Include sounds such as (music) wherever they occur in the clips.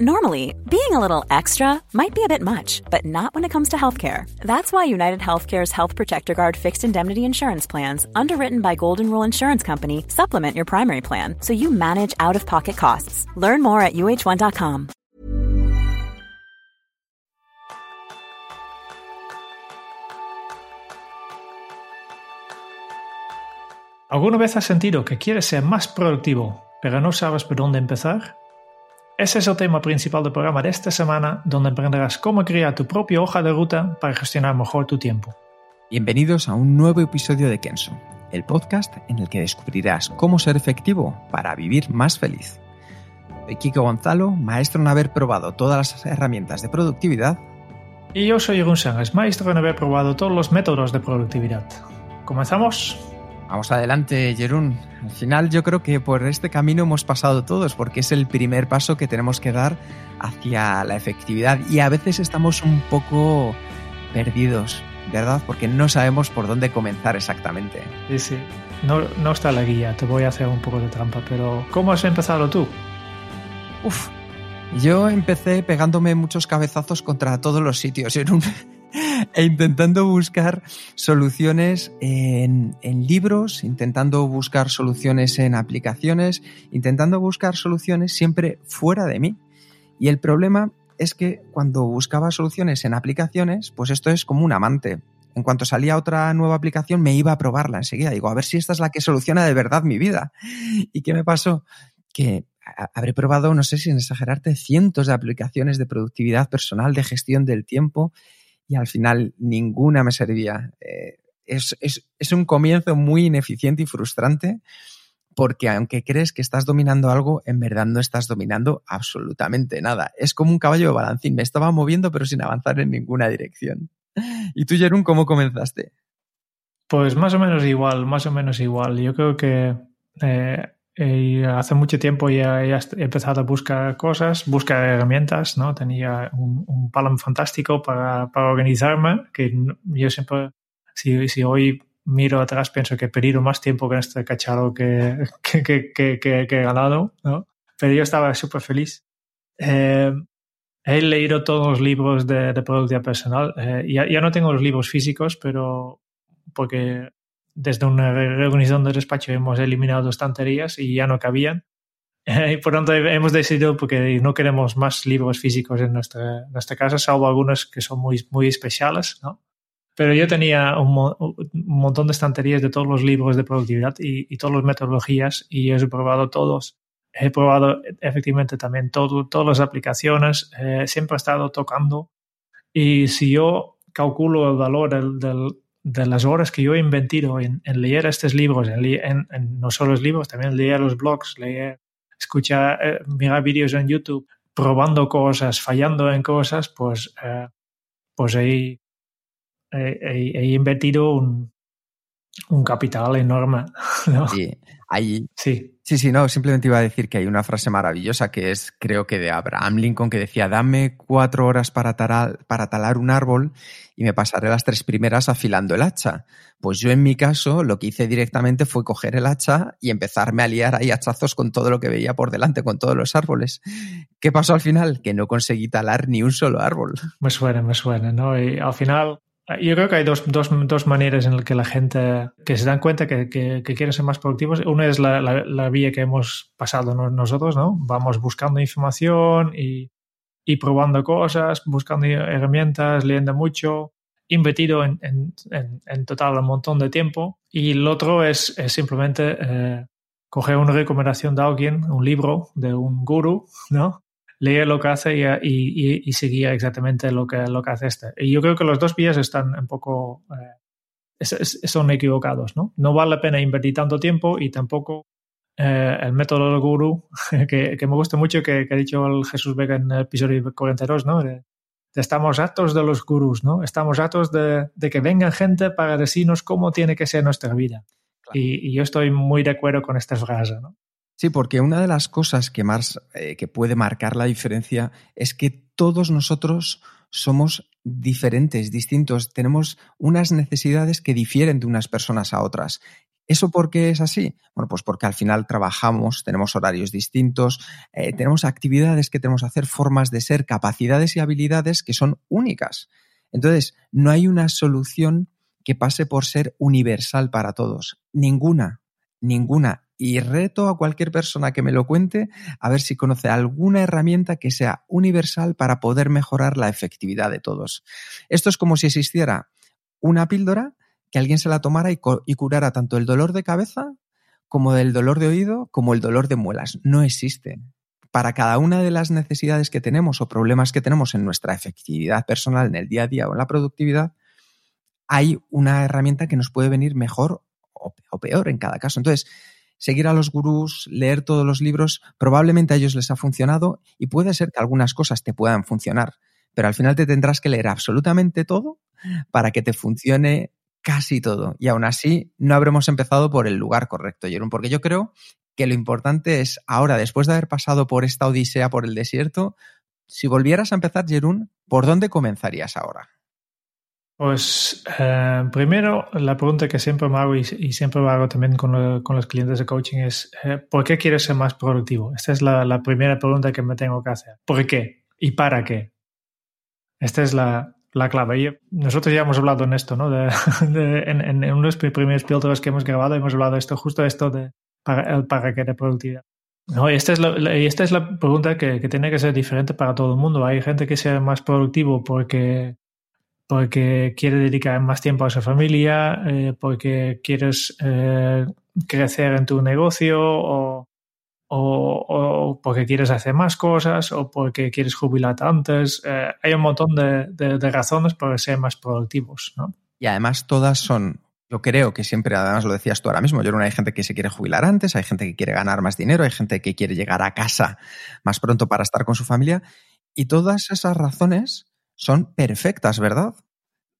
Normally, being a little extra might be a bit much, but not when it comes to healthcare. That's why United Healthcare's Health Protector Guard fixed indemnity insurance plans, underwritten by Golden Rule Insurance Company, supplement your primary plan so you manage out of pocket costs. Learn more at uh1.com. ¿Alguna vez has sentido que quieres ser más productivo, pero no sabes por dónde empezar? Ese es el tema principal del programa de esta semana, donde aprenderás cómo crear tu propia hoja de ruta para gestionar mejor tu tiempo. Bienvenidos a un nuevo episodio de Kenso, el podcast en el que descubrirás cómo ser efectivo para vivir más feliz. Soy Kiko Gonzalo, maestro en haber probado todas las herramientas de productividad. Y yo soy Jeroen Sánchez, maestro en haber probado todos los métodos de productividad. ¿Comenzamos? Vamos adelante, Jerún. Al final yo creo que por este camino hemos pasado todos, porque es el primer paso que tenemos que dar hacia la efectividad. Y a veces estamos un poco perdidos, ¿verdad? Porque no sabemos por dónde comenzar exactamente. Sí, sí. No, no está la guía, te voy a hacer un poco de trampa, pero ¿cómo has empezado tú? Uf, yo empecé pegándome muchos cabezazos contra todos los sitios. Un, (laughs) e intentando buscar soluciones en, en, libros, intentando buscar soluciones en aplicaciones, intentando buscar soluciones siempre fuera de mí. Y el problema es que cuando buscaba soluciones en aplicaciones, pues esto es como un amante. En cuanto salía otra nueva aplicación, me iba a probarla enseguida. Digo, a ver si esta es la que soluciona de verdad mi vida. (laughs) ¿Y qué me pasó? Que habré probado, no sé si en exagerarte, cientos de aplicaciones de productividad personal, de gestión del tiempo, y al final ninguna me servía. Eh, es, es, es, un comienzo muy ineficiente y frustrante porque aunque crees que estás dominando algo, en verdad no estás dominando absolutamente nada. Es como un caballo de balancín, me estaba moviendo pero sin avanzar en ninguna dirección. ¿Y tú, Jerún, cómo comenzaste? Pues más o menos igual, más o menos igual. Yo creo que eh, hace mucho tiempo ya, he empezado a buscar cosas, buscar herramientas, ¿no? Tenía un, un fantástico para, para, organizarme, que yo siempre, si, si, hoy miro atrás, pienso que he perdido más tiempo con este cacharro (laughs) que, que, que, que he ganado, ¿no? Pero yo estaba súper feliz. Eh, he leído todos los libros de, de productividad personal. Eh, ya, ya no tengo los libros físicos, pero porque desde una reorganización de despacho hemos eliminado estanterías y ya no cabían. (laughs) Y por tanto hemos decidido, porque no queremos más libros físicos en nuestra, nuestra casa, salvo algunos que son muy, muy especiales, ¿no? Pero yo tenía un, un, montón de estanterías de todos los libros de productividad y, y todas las metodologías y he probado todos. He probado efectivamente también todo, todas las aplicaciones. Eh, siempre he estado tocando. Y si yo calculo el valor del, del, de las horas que yo he invertido en, leer estos libros, en, no solo los libros, también leer los blogs, leer, escuchar, eh, mirar vídeos en YouTube, probando cosas, fallando en cosas, pues, eh, pues he, he, invertido un, un capital enorme. (laughs) ¿no? Sí, sí. Sí, sí, no, simplemente iba a decir que hay una frase maravillosa que es, creo que de Abraham Lincoln, que decía, dame cuatro horas para para talar un árbol y me pasaré las tres primeras afilando el hacha. Pues yo en mi caso lo que hice directamente fue coger el hacha y empezarme a liar ahí hachazos con todo lo que veía por delante, con todos los árboles. ¿Qué pasó al final? Que no conseguí talar ni un solo árbol. Me suena, me suena, ¿no? Y al final yo creo que hay dos, dos, dos, maneras en las que la gente que se dan cuenta que, que, que quieren ser más productivos. Una es la, la, la, vía que hemos pasado nosotros, ¿no? Vamos buscando información y, y probando cosas, buscando herramientas, leyendo mucho, invertido en, en, en, en, total un montón de tiempo. Y el otro es, es simplemente eh, coger una recomendación de alguien, un libro de un guru, ¿no? Leer lo que hace y, y, y, seguir exactamente lo que, lo que hace este. Y yo creo que los dos vías están un poco, eh, es, es, son equivocados, ¿no? No vale la pena invertir tanto tiempo y tampoco eh, el método del gurú, (laughs) que, que, me gusta mucho, que, que, ha dicho el Jesús Vega en el episodio 42, ¿no? De estamos hartos de los gurús, ¿no? Estamos hartos de, de, que venga gente para decirnos cómo tiene que ser nuestra vida. Claro. Y, y, yo estoy muy de acuerdo con esta frase, ¿no? Sí, porque una de las cosas que más eh, que puede marcar la diferencia es que todos nosotros somos diferentes, distintos, tenemos unas necesidades que difieren de unas personas a otras. ¿Eso por qué es así? Bueno, pues porque al final trabajamos, tenemos horarios distintos, eh, tenemos actividades que tenemos que hacer, formas de ser, capacidades y habilidades que son únicas. Entonces, no hay una solución que pase por ser universal para todos. Ninguna, ninguna. Y reto a cualquier persona que me lo cuente a ver si conoce alguna herramienta que sea universal para poder mejorar la efectividad de todos. Esto es como si existiera una píldora que alguien se la tomara y, curara tanto el dolor de cabeza como el dolor de oído como el dolor de muelas. No existe. Para cada una de las necesidades que tenemos o problemas que tenemos en nuestra efectividad personal en el día a día o en la productividad, hay una herramienta que nos puede venir mejor o peor en cada caso. Entonces, seguir a los gurús, leer todos los libros, probablemente a ellos les ha funcionado y puede ser que algunas cosas te puedan funcionar, pero al final te tendrás que leer absolutamente todo para que te funcione casi todo. Y aún así, no habremos empezado por el lugar correcto, Jerón, porque yo creo que lo importante es ahora, después de haber pasado por esta odisea por el desierto, si volvieras a empezar, Jerún, ¿por dónde comenzarías ahora? Pues eh, primero, la pregunta que siempre me hago y, siempre lo hago también con, los clientes de coaching es, eh, ¿por qué quieres ser más productivo? Esta es la, primera pregunta que me tengo que hacer. ¿Por qué? ¿Y para qué? Esta es la, la clave. Y nosotros ya hemos hablado en esto, ¿no? (laughs) En, en, uno de los primeros pilotos que hemos grabado hemos hablado de esto, justo esto de para, el para qué de productividad. No, esta es la, esta es la pregunta que, que, tiene que ser diferente para todo el mundo. Hay gente que sea más productivo porque, porque quiere dedicar más tiempo a su familia, eh, porque quieres eh, crecer en tu negocio o, o, porque quieres hacer más cosas o porque quieres jubilarte antes. Eh, hay un montón de, razones para ser más productivos, ¿no? Y además todas son, yo creo que siempre, además lo decías tú ahora mismo, yo hay gente que se quiere jubilar antes, hay gente que quiere ganar más dinero, hay gente que quiere llegar a casa más pronto para estar con su familia y todas esas razones son perfectas, ¿verdad?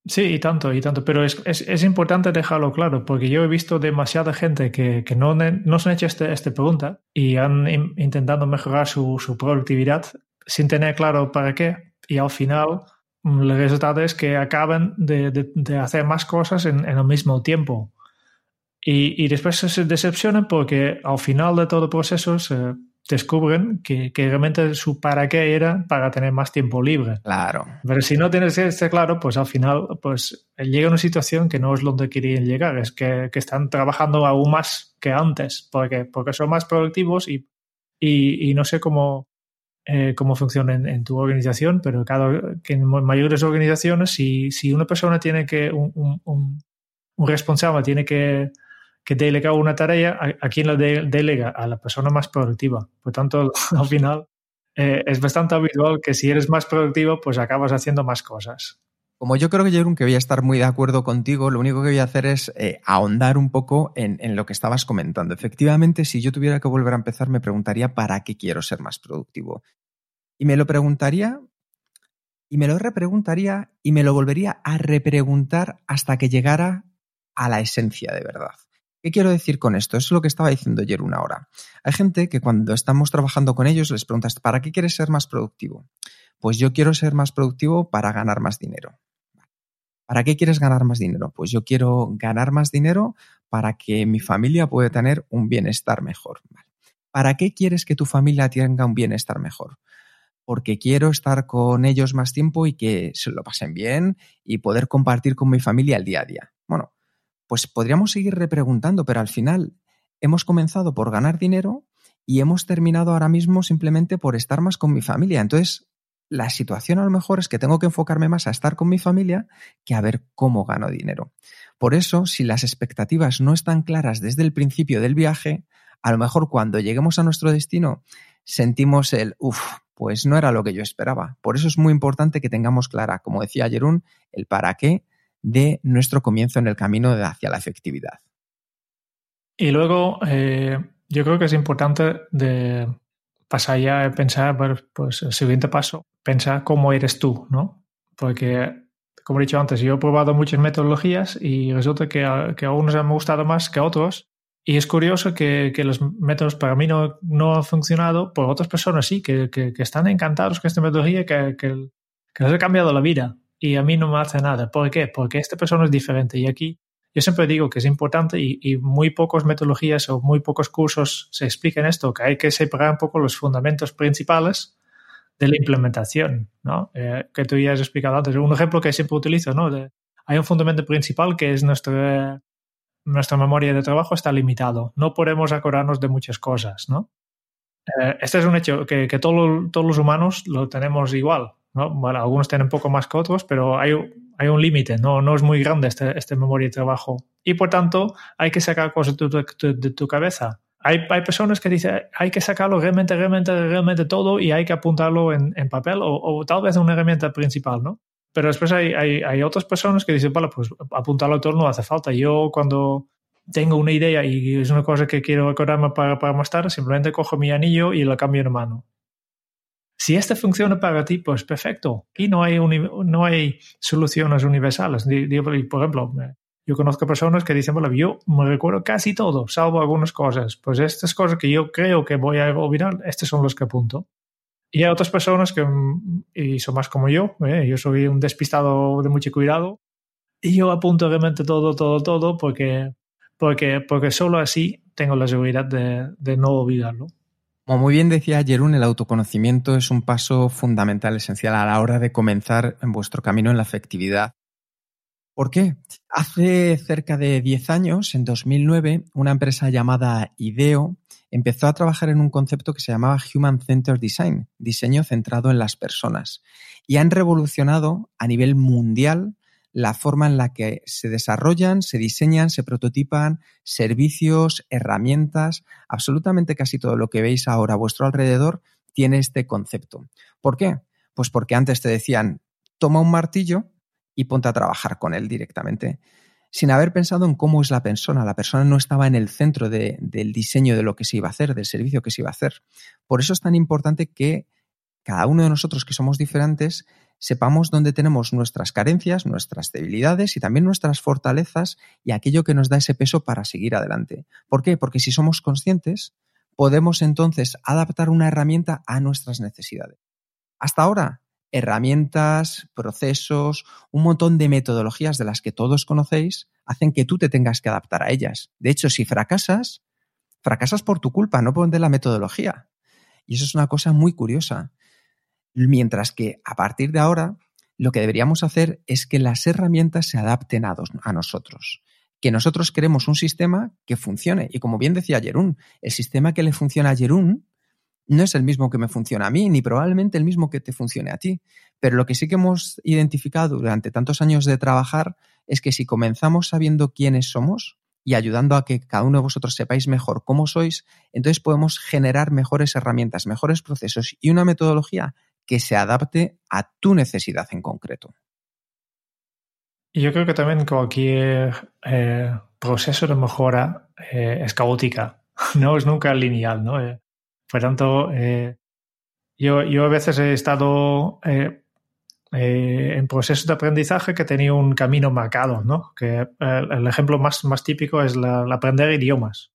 Sí, y tanto, y tanto, pero es, es, importante dejarlo claro, porque yo he visto demasiada gente que, que no, no se han hecho esta este pregunta y han intentado mejorar su, su, productividad sin tener claro para qué, y al final mm, el resultado es que acaban de, de, hacer más cosas en, en, el mismo tiempo. Y, y después se decepcionan porque al final de todo proceso se descubren que, que, realmente su para qué era para tener más tiempo libre. Claro. Pero si no tienes este claro, pues al final pues llega una situación que no es donde querían llegar, es que, que están trabajando aún más que antes, porque, porque son más productivos y, y, y no sé cómo, eh, cómo funciona en, en, tu organización, pero cada, que en mayores organizaciones, si, si una persona tiene que, un, un, un, un responsable tiene que que delega una tarea, ¿a, quién la delega? A la persona más productiva. Por tanto, (laughs) al final eh, es bastante habitual que si eres más productivo, pues acabas haciendo más cosas. Como yo creo que Jerón, que voy a estar muy de acuerdo contigo, lo único que voy a hacer es eh, ahondar un poco en, en, lo que estabas comentando. Efectivamente, si yo tuviera que volver a empezar, me preguntaría para qué quiero ser más productivo. Y me lo preguntaría, y me lo repreguntaría, y me lo volvería a repreguntar hasta que llegara a la esencia de verdad. ¿Qué quiero decir con esto? Es lo que estaba diciendo ayer una hora. Hay gente que cuando estamos trabajando con ellos les preguntas, ¿para qué quieres ser más productivo? Pues yo quiero ser más productivo para ganar más dinero. ¿Para qué quieres ganar más dinero? Pues yo quiero ganar más dinero para que mi familia pueda tener un bienestar mejor. ¿Para qué quieres que tu familia tenga un bienestar mejor? Porque quiero estar con ellos más tiempo y que se lo pasen bien y poder compartir con mi familia el día a día. Bueno, pues podríamos seguir repreguntando, pero al final hemos comenzado por ganar dinero y hemos terminado ahora mismo simplemente por estar más con mi familia. Entonces, la situación a lo mejor es que tengo que enfocarme más a estar con mi familia que a ver cómo gano dinero. Por eso, si las expectativas no están claras desde el principio del viaje, a lo mejor cuando lleguemos a nuestro destino sentimos el, uff, pues no era lo que yo esperaba. Por eso es muy importante que tengamos clara, como decía Jerún, el para qué de nuestro comienzo en el camino hacia la efectividad. Y luego, eh, yo creo que es importante de pasar ya a pensar, pues el siguiente paso, pensar cómo eres tú, ¿no? Porque, como he dicho antes, yo he probado muchas metodologías y resulta que a, que unos han gustado más que a otros. Y es curioso que, los métodos para mí no, no, han funcionado, por otras personas sí, que, que, están encantados con esta metodología, que les ha cambiado la vida y a mí no me hace nada. ¿Por qué? Porque esta persona es diferente y aquí yo siempre digo que es importante y, muy pocas metodologías o muy pocos cursos se explican esto, que hay que separar un poco los fundamentos principales de la implementación, ¿no? Eh, que tú ya has explicado antes. Un ejemplo que siempre utilizo, ¿no? hay un fundamento principal que es nuestra, nuestra memoria de trabajo está limitado. No podemos acordarnos de muchas cosas, ¿no? Eh, este es un hecho que, que todos los humanos lo tenemos igual, ¿no? Bueno, algunos tienen un poco más que otros, pero hay, hay un límite, ¿no? no es muy grande este, este memoria de trabajo. Y por tanto, hay que sacar cosas de tu, de tu cabeza. Hay, hay, personas que dicen, hay que sacarlo realmente, realmente, realmente todo y hay que apuntarlo en, en papel o, o, tal vez una herramienta principal, ¿no? Pero después hay, hay, hay, otras personas que dicen, vale, pues apuntarlo todo no hace falta. Yo cuando tengo una idea y es una cosa que quiero acordarme para, para más tarde, simplemente cojo mi anillo y lo cambio en mano. Si este funciona para ti, pues perfecto. Aquí no hay, no hay soluciones universales. Por ejemplo, yo conozco personas que dicen, bueno, yo me recuerdo casi todo, salvo algunas cosas. Pues estas cosas que yo creo que voy a olvidar, estos son los que apunto. Y hay otras personas que y son más como yo, ¿eh? yo soy un despistado de mucho cuidado, y yo apunto realmente todo, todo, todo, porque, porque, porque solo así tengo la seguridad de, de no olvidarlo. Como muy bien decía Jerún, el autoconocimiento es un paso fundamental, esencial a la hora de comenzar en vuestro camino en la afectividad. ¿Por qué? Hace cerca de 10 años, en 2009, una empresa llamada IDEO empezó a trabajar en un concepto que se llamaba Human Centered Design, diseño centrado en las personas, y han revolucionado a nivel mundial la forma en la que se desarrollan, se diseñan, se prototipan servicios, herramientas, absolutamente casi todo lo que veis ahora a vuestro alrededor tiene este concepto. ¿Por qué? Pues porque antes te decían, toma un martillo y ponte a trabajar con él directamente, sin haber pensado en cómo es la persona. La persona no estaba en el centro del diseño de lo que se iba a hacer, del servicio que se iba a hacer. Por eso es tan importante que cada uno de nosotros que somos diferentes sepamos dónde tenemos nuestras carencias, nuestras debilidades y también nuestras fortalezas y aquello que nos da ese peso para seguir adelante. ¿Por qué? Porque si somos conscientes, podemos entonces adaptar una herramienta a nuestras necesidades. Hasta ahora, herramientas, procesos, un montón de metodologías de las que todos conocéis hacen que tú te tengas que adaptar a ellas. De hecho, si fracasas, fracasas por tu culpa, no por de la metodología. Y eso es una cosa muy curiosa. Mientras que a partir de ahora, lo que deberíamos hacer es que las herramientas se adapten a, nosotros. Que nosotros queremos un sistema que funcione. Y como bien decía Jerún, el sistema que le funciona a Jerún no es el mismo que me funciona a mí, ni probablemente el mismo que te funcione a ti. Pero lo que sí que hemos identificado durante tantos años de trabajar es que si comenzamos sabiendo quiénes somos, y ayudando a que cada uno de vosotros sepáis mejor cómo sois, entonces podemos generar mejores herramientas, mejores procesos y una metodología que se adapte a tu necesidad en concreto. Yo creo que también cualquier eh, proceso de mejora eh, es caótica, (laughs) no es nunca lineal, ¿no? Eh, por tanto, yo, yo a veces he estado eh, en procesos de aprendizaje que tenía un camino marcado, ¿no? Que eh, el, ejemplo más, más típico es aprender idiomas.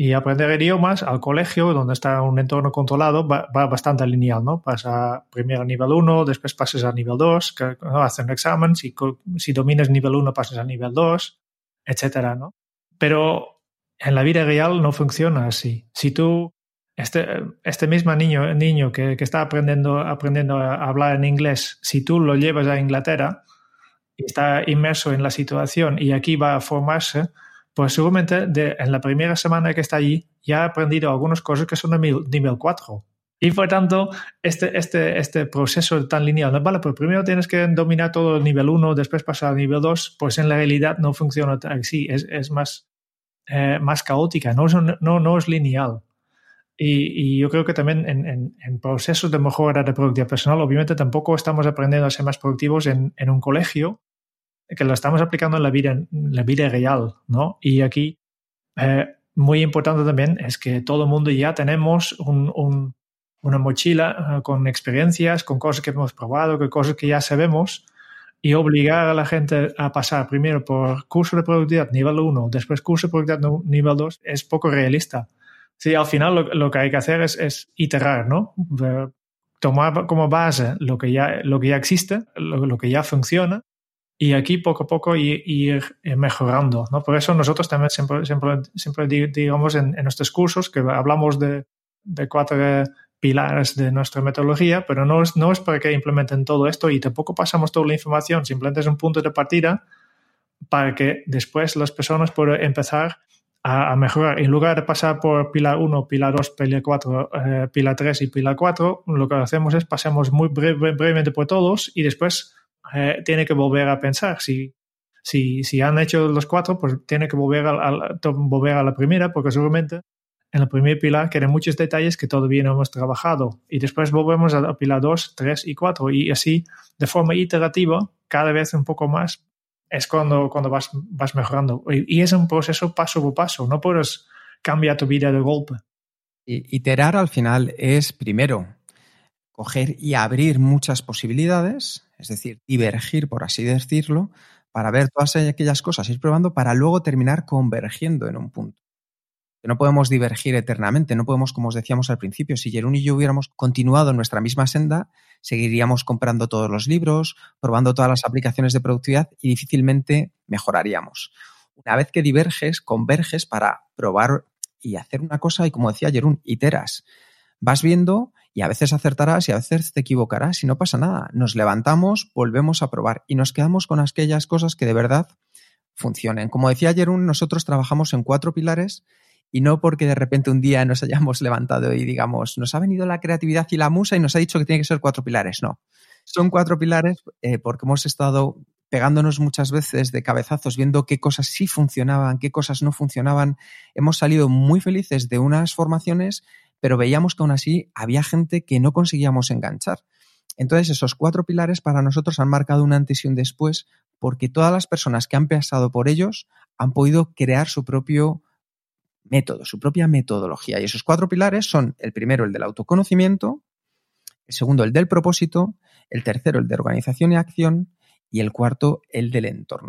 Y aprender idiomas al colegio, donde está un entorno controlado, va, bastante lineal, ¿no? Pasa primero a nivel 1, después pasas a nivel 2, que, ¿no? un examen, si, si dominas nivel 1 pasas a nivel 2, etcétera, ¿no? Pero en la vida real no funciona así. Si tú este, este mismo niño, niño que, que, está aprendiendo, aprendiendo a hablar en inglés, si tú lo llevas a Inglaterra está inmerso en la situación y aquí va a formarse, pues seguramente en la primera semana que está allí ya ha aprendido algunas cosas que son de nivel 4. Y por tanto, este, este, este proceso tan lineal, vale, pues primero tienes que dominar todo el nivel 1, después pasar al nivel 2, pues en la realidad no funciona así, es, es más, eh, más caótica, no, no, no es lineal. Y, yo creo que también en, procesos de mejora de productividad personal, obviamente tampoco estamos aprendiendo a ser más productivos en un colegio, que lo estamos aplicando en la vida, en la vida real, ¿no? Y aquí, eh, muy importante también es que todo el mundo ya tenemos un, un, una mochila eh, con experiencias, con cosas que hemos probado, con cosas que ya sabemos, y obligar a la gente a pasar primero por curso de productividad nivel 1, después curso de productividad nivel 2, es poco realista Sí, al final lo, que hay que hacer es, iterar, ¿no? Tomar como base lo que ya, lo que ya existe, lo, que ya funciona, y aquí poco a poco ir, mejorando. ¿no? Por eso nosotros también siempre, siempre, siempre digamos en, nuestros cursos que hablamos de, de, cuatro pilares de nuestra metodología, pero no es, no es para que implementen todo esto y tampoco pasamos toda la información, simplemente es un punto de partida para que después las personas puedan empezar a, mejorar. En lugar de pasar por pilar 1, pilar 2, pilar 4, eh, pilar 3 y pilar 4, lo que hacemos es pasamos muy brevemente por todos y después eh, tiene que volver a pensar. Si, si, si han hecho los cuatro, pues tiene que volver a, volver a la primera, porque seguramente en el primer pilar quedan muchos detalles que todavía no hemos trabajado. Y después volvemos a pilar 2, 3 y 4. Y así, de forma iterativa, cada vez un poco más, es cuando, cuando vas, vas mejorando. Y, es un proceso paso por paso. No puedes cambiar tu vida de golpe. Iterar al final es, primero, coger y abrir muchas posibilidades, es decir, divergir, por así decirlo, para ver todas aquellas cosas, ir probando para luego terminar convergiendo en un punto. No podemos divergir eternamente, no podemos, como os decíamos al principio, si Jerún y yo hubiéramos continuado nuestra misma senda, seguiríamos comprando todos los libros, probando todas las aplicaciones de productividad y difícilmente mejoraríamos. Una vez que diverges, converges para probar y hacer una cosa y como decía Jerún, iteras. Vas viendo y a veces acertarás y a veces te equivocarás y no pasa nada. Nos levantamos, volvemos a probar y nos quedamos con aquellas cosas que de verdad funcionen. Como decía Jerún, nosotros trabajamos en cuatro pilares y no porque de repente un día nos hayamos (laughs) levantado y digamos, nos ha venido la creatividad y la musa y nos ha dicho que tiene que ser cuatro pilares. No, son cuatro pilares eh, porque hemos estado pegándonos muchas veces de cabezazos, viendo qué cosas sí funcionaban, qué cosas no funcionaban. Hemos salido muy felices de unas formaciones pero veíamos que aún así había gente que no conseguíamos enganchar. Entonces, esos cuatro pilares para nosotros han marcado un antes y un después, porque todas las personas que han pasado por ellos han podido crear su propio método, su propia metodología. Y esos cuatro pilares son el primero, el del autoconocimiento, el segundo, el del propósito, el tercero, el de organización y acción, y el cuarto, el del entorno.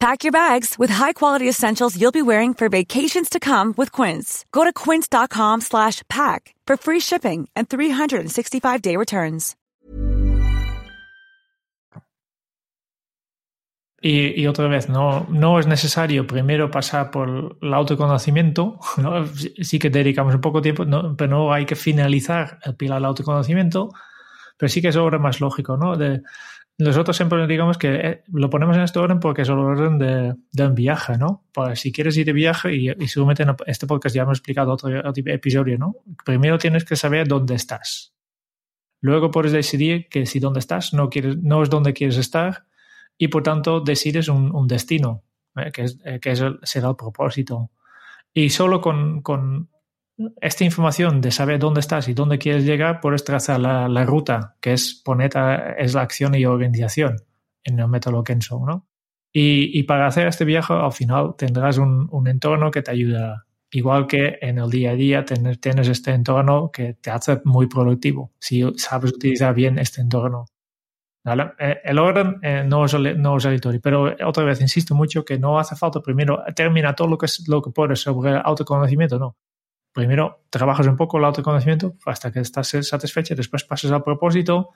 Pack your bags with high-quality essentials you'll be wearing for vacations to come with Quince. Go to quince.com slash pack for free shipping and 365-day returns. Y, y, otra vez, no, no es necesario primero pasar por el autoconocimiento, (laughs) ¿no? sí que dedicamos un poco tiempo, no, pero no hay que finalizar el pilar del autoconocimiento, pero sí que es obra más lógico, ¿no? De, nosotros siempre digamos que eh, lo ponemos en este orden porque es el orden de, de viaje, ¿no? Pues si quieres ir de viaje, y, y seguramente en este podcast ya hemos explicado otro, otro, episodio, ¿no? Primero tienes que saber dónde estás. Luego puedes decidir que si dónde estás no, quieres, no es donde quieres estar y por tanto decides un, un destino, ¿eh? que, es, eh, que es el, será el propósito. Y solo con, con esta información de saber dónde estás y dónde quieres llegar, puedes trazar la, la ruta, que es poner es la acción y organización en el método Kenso, ¿no? Y, para hacer este viaje, al final tendrás un, entorno que te ayuda. Igual que en el día a día tener, tienes este entorno que te hace muy productivo, si sabes utilizar bien este entorno. Eh, el orden eh, no, es, no es pero otra vez insisto mucho que no hace falta primero terminar todo lo que, lo que puedes sobre autoconocimiento, no primero trabajas un poco el autoconocimiento hasta que estás satisfecho, después pasas al propósito,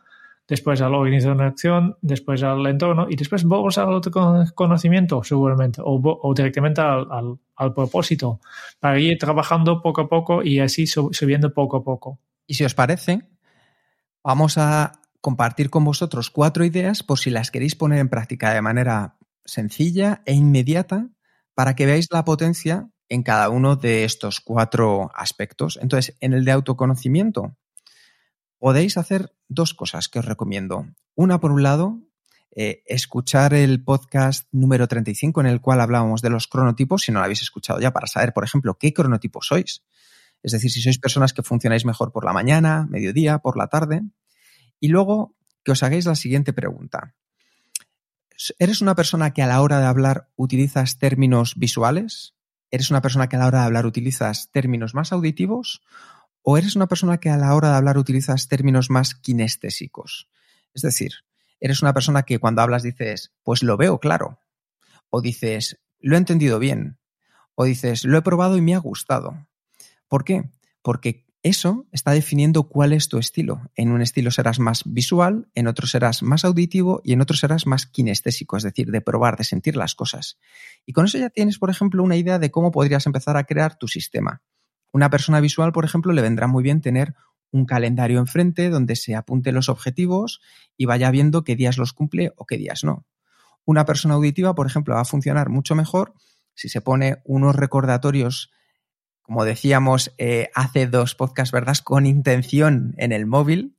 después a la organización después al entorno y después vuelves al autoconocimiento seguramente o, directamente al, al, propósito para ir trabajando poco a poco y así subiendo poco a poco. Y si os parece, vamos a compartir con vosotros cuatro ideas por si las queréis poner en práctica de manera sencilla e inmediata para que veáis la potencia en cada uno de estos cuatro aspectos. Entonces, en el de autoconocimiento, podéis hacer dos cosas que os recomiendo. Una, por un lado, eh, escuchar el podcast número 35 en el cual hablábamos de los cronotipos, si no lo habéis escuchado ya, para saber, por ejemplo, qué cronotipo sois. Es decir, si sois personas que funcionáis mejor por la mañana, mediodía, por la tarde. Y luego que os hagáis la siguiente pregunta. ¿Eres una persona que a la hora de hablar utilizas términos visuales? ¿Eres una persona que a la hora de hablar utilizas términos más auditivos? ¿O eres una persona que a la hora de hablar utilizas términos más kinestésicos? Es decir, eres una persona que cuando hablas dices, pues lo veo claro. O dices, lo he entendido bien. O dices, lo he probado y me ha gustado. ¿Por qué? Porque eso está definiendo cuál es tu estilo. En un estilo serás más visual, en otro serás más auditivo y en otro serás más kinestésico, es decir, de probar, de sentir las cosas. Y con eso ya tienes, por ejemplo, una idea de cómo podrías empezar a crear tu sistema. Una persona visual, por ejemplo, le vendrá muy bien tener un calendario enfrente donde se apunte los objetivos y vaya viendo qué días los cumple o qué días no. Una persona auditiva, por ejemplo, va a funcionar mucho mejor si se pone unos recordatorios, como decíamos eh, hace dos podcasts, ¿verdad? Con intención en el móvil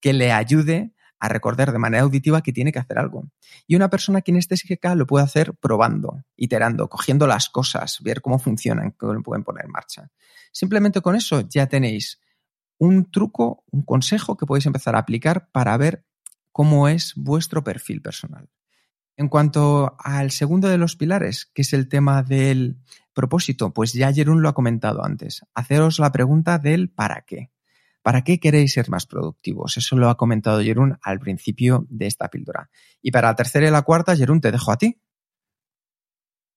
que le ayude a recordar de manera auditiva que tiene que hacer algo. Y una persona kinestésica lo puede hacer probando, iterando, cogiendo las cosas, ver cómo funcionan, cómo lo pueden poner en marcha. Simplemente con eso ya tenéis un truco, un consejo que podéis empezar a aplicar para ver cómo es vuestro perfil personal. En cuanto al segundo de los pilares, que es el tema del propósito, pues ya Jerún lo ha comentado antes. Haceros la pregunta del para qué. ¿Para qué queréis ser más productivos? Eso lo ha comentado Jerún al principio de esta píldora. Y para la tercera y la cuarta, Jerún, te dejo a ti.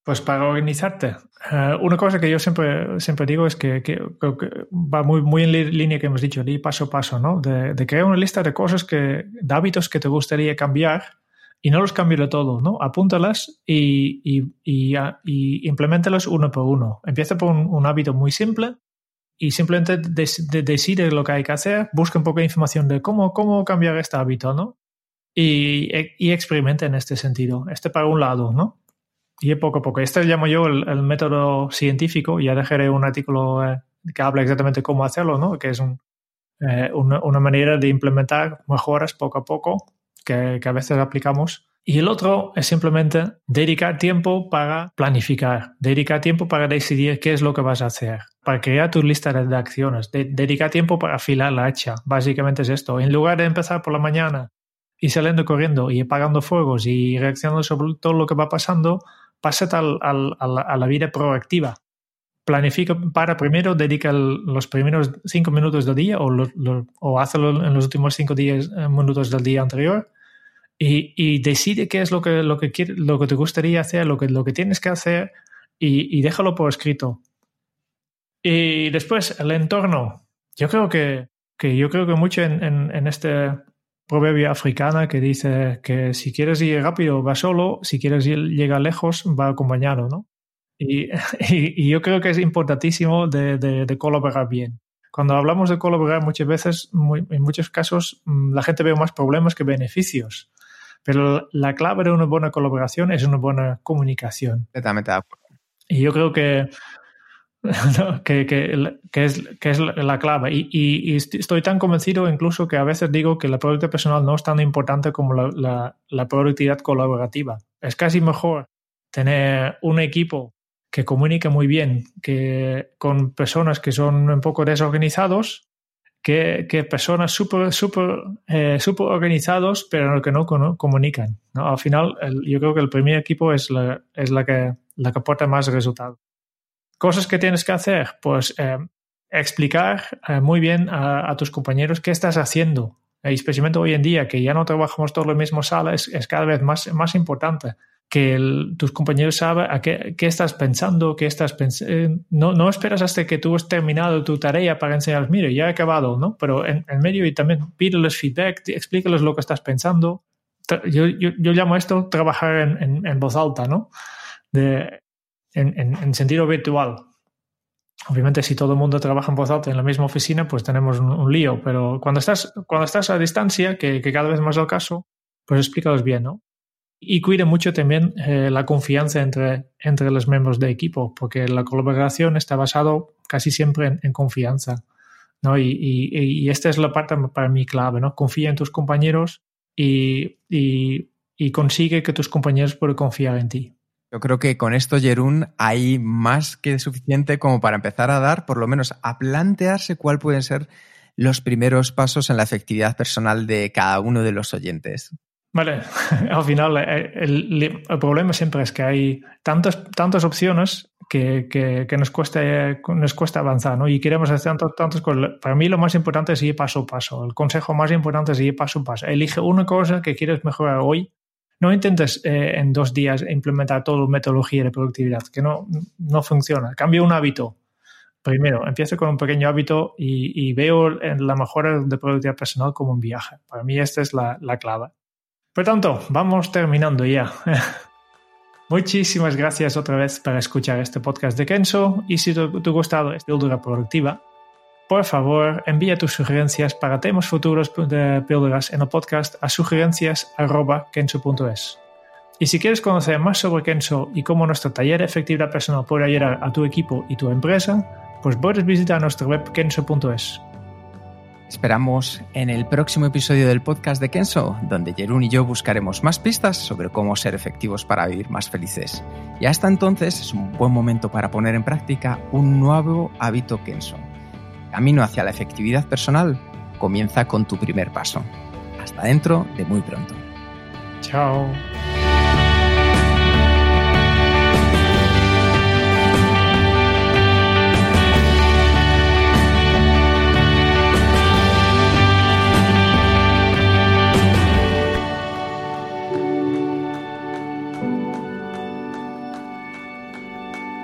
Pues para organizarte. Eh, una cosa que yo siempre, siempre digo es que, va muy, muy en línea que hemos dicho, de paso a paso, ¿no? De, crear una lista de cosas que, de hábitos que te gustaría cambiar y no los cambies de todo, ¿no? Apúntalas y, y, y, y implementalos uno por uno. Empieza por un hábito muy simple y simplemente decide lo que hay que hacer, busca un poco de información de cómo, cómo cambiar este hábito, ¿no? Y, y experimenta en este sentido. Este para un lado, ¿no? Y poco a poco. Este llamo yo el, método científico. Ya dejaré un artículo eh, que habla exactamente cómo hacerlo, ¿no? Que es eh, una, una, manera de implementar mejoras poco a poco que, a veces aplicamos y el otro es simplemente dedicar tiempo para planificar, dedicar tiempo para decidir qué es lo que vas a hacer, para crear tu lista de acciones, dedicar tiempo para afilar la hacha. Básicamente es esto. En lugar de empezar por la mañana y saliendo corriendo y apagando fuegos y reaccionando sobre todo lo que va pasando, al, a la vida proactiva. Planifica para primero, dedica los primeros cinco minutos del día o, o hazlo en los últimos cinco días, eh, minutos del día anterior y, decide qué es lo que, lo, que lo que te gustaría hacer, lo que, lo que tienes que hacer y, déjalo por escrito. Y después, el entorno. Yo creo que, que yo creo que mucho en, en, este proverbio africana que dice que si quieres ir rápido va solo, si quieres llegar lejos va acompañado, ¿no? (laughs) Y, y, yo creo que es importantísimo de, de, colaborar bien. Cuando hablamos de colaborar muchas veces, en muchos casos, mm, la gente ve más problemas que beneficios. Pero la clave de una buena colaboración es una buena comunicación. Completamente de acuerdo. Y yo creo que, (laughs) que, que, es, que es la clave. Y, y, estoy tan convencido incluso que a veces digo que la productividad personal no es tan importante como la, la, la productividad colaborativa. Es casi mejor tener un equipo que comunique muy bien, que con personas que son un poco desorganizados, que, personas súper super, eh, super organizados, pero que no comunican. ¿no? Al final, yo creo que el primer equipo es la, es la, que, la que aporta más resultados. Cosas que tienes que hacer, pues eh, explicar eh, muy bien a, tus compañeros qué estás haciendo. especialmente hoy en día, que ya no trabajamos todos en la misma es, es cada vez más, más importante que tus compañeros saben a qué, estás pensando, qué estás pensando. Eh, no, no esperas hasta que tú has terminado tu tarea para enseñar, mire, ya he acabado, ¿no? Pero en, medio y también pídeles feedback, explícales lo que estás pensando. Yo, yo, yo llamo esto trabajar en, en, voz alta, ¿no? De, en, sentido virtual. Obviamente, si todo el mundo trabaja en voz alta en la misma oficina, pues tenemos un, lío. Pero cuando estás, cuando estás a distancia, que, que cada vez más es el caso, pues explícalos bien, ¿no? Y cuide mucho también eh, la confianza entre, entre los miembros de equipo, porque la colaboración está basado casi siempre en, confianza. ¿no? Y, y, esta es la parte para mí clave, ¿no? Confía en tus compañeros y, y consigue que tus compañeros puedan confiar en ti. Yo creo que con esto, Jerún, hay más que suficiente como para empezar a dar, por lo menos a plantearse cuál pueden ser los primeros pasos en la efectividad personal de cada uno de los oyentes. Vale, (laughs) al final eh, el, problema siempre es que hay tantas, tantas opciones que, que, nos, cuesta, nos cuesta avanzar, ¿no? Y queremos hacer tantas, tantas cosas. Para mí lo más importante es ir paso a paso. El consejo más importante es ir paso a paso. Elige una cosa que quieres mejorar hoy. No intentes eh, en dos días implementar toda la metodología de productividad, que no, no funciona. Cambia un hábito. Primero, empiezo con un pequeño hábito y, y veo la mejora de productividad personal como un viaje. Para mí esta es la, la clave. Por tanto, vamos terminando ya. (laughs) Muchísimas gracias otra vez por escuchar este podcast de Kenzo y si te, ha gustado esta píldora productiva, por favor envía tus sugerencias para temas futuros de píldoras en el podcast a sugerencias.kenzo.es. Y si quieres conocer más sobre Kenzo y cómo nuestro taller de personal puede ayudar a tu equipo y tu empresa, pues puedes visitar nuestra web kenzo.es. Esperamos en el próximo episodio del podcast de Kenso, donde Jerún y yo buscaremos más pistas sobre cómo ser efectivos para vivir más felices. Y hasta entonces es un buen momento para poner en práctica un nuevo hábito Kenso. Camino hacia la efectividad personal comienza con tu primer paso. Hasta dentro de muy pronto. Chao.